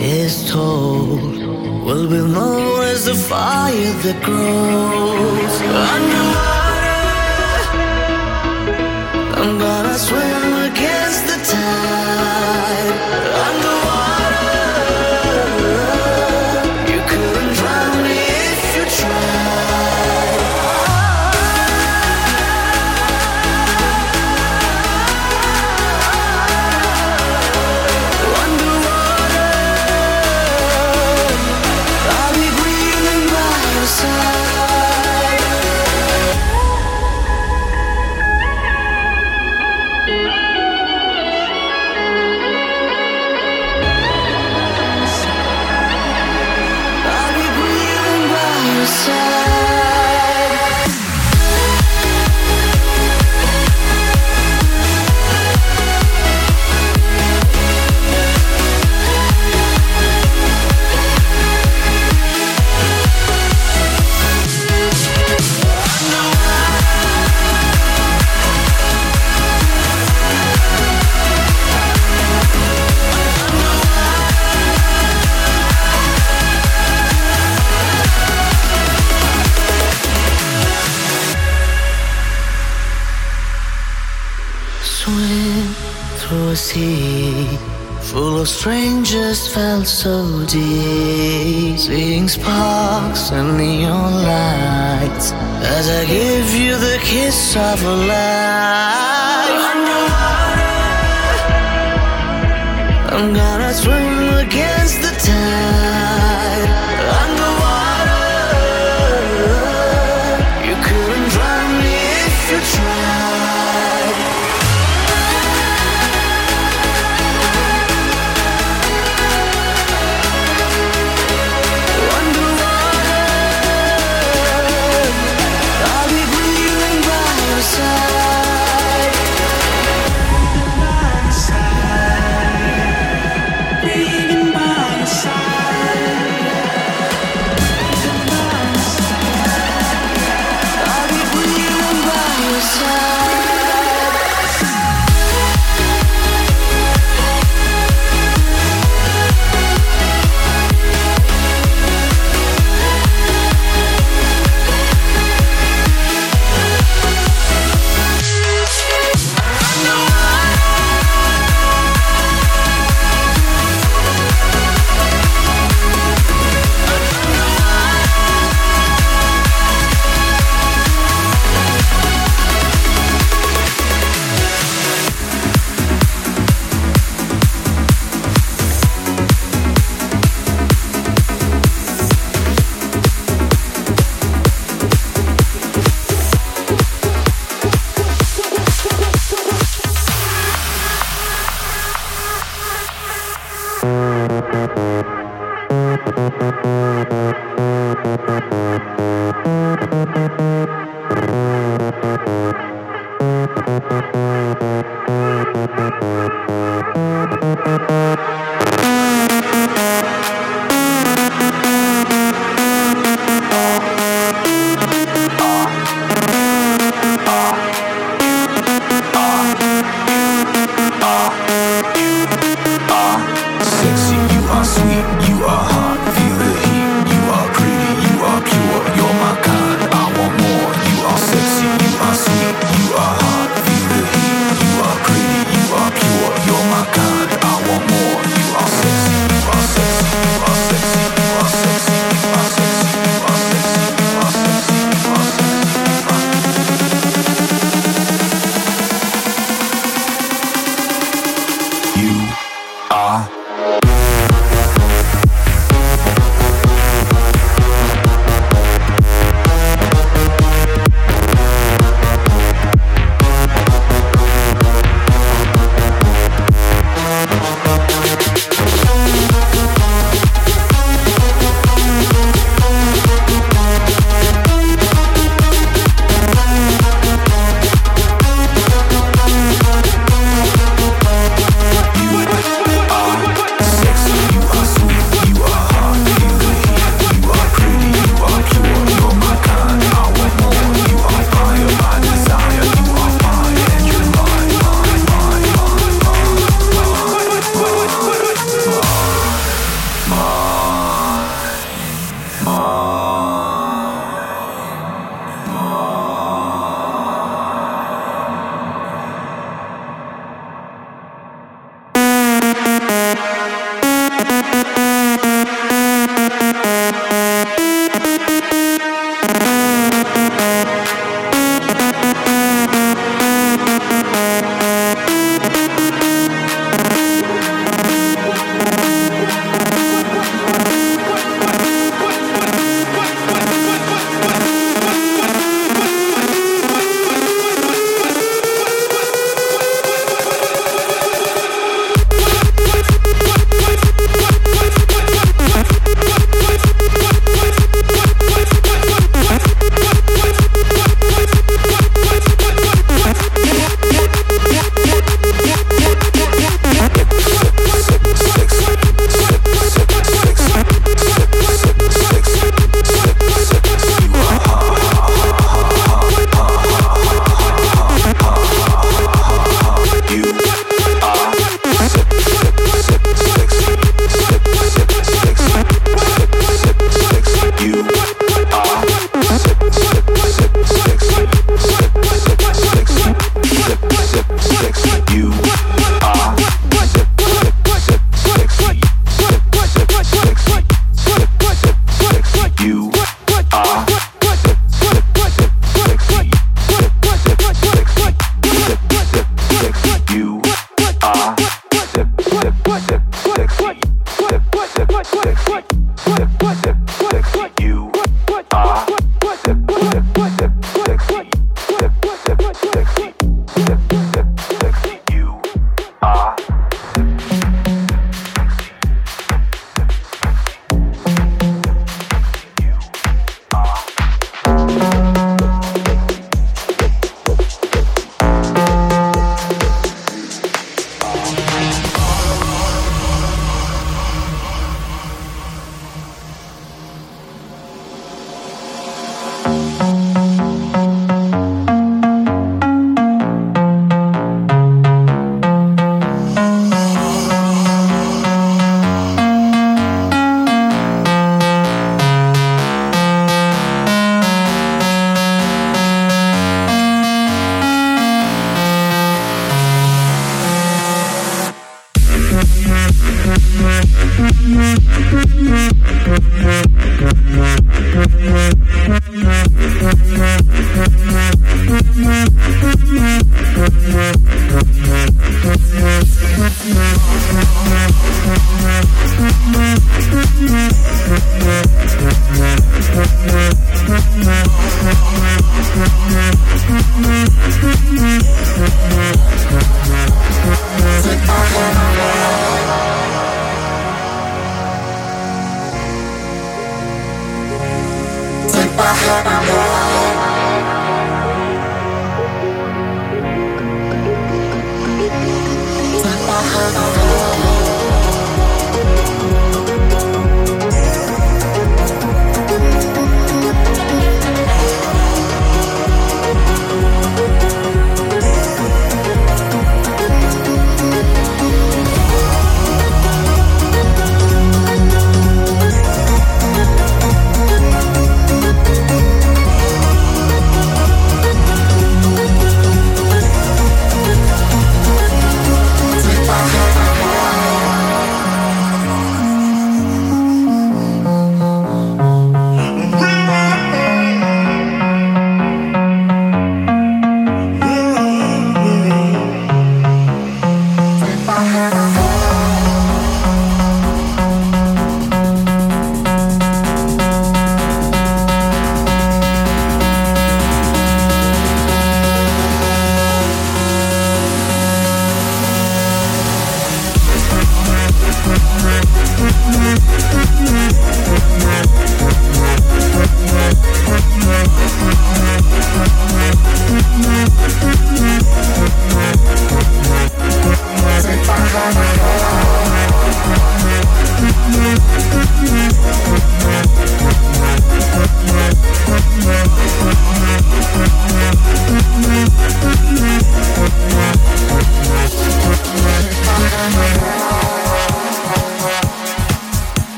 is told. Well, we'll know as the fire that grows. Under felt so deep, seeing sparks and neon lights. As I give you the kiss of a life. I'm gonna swim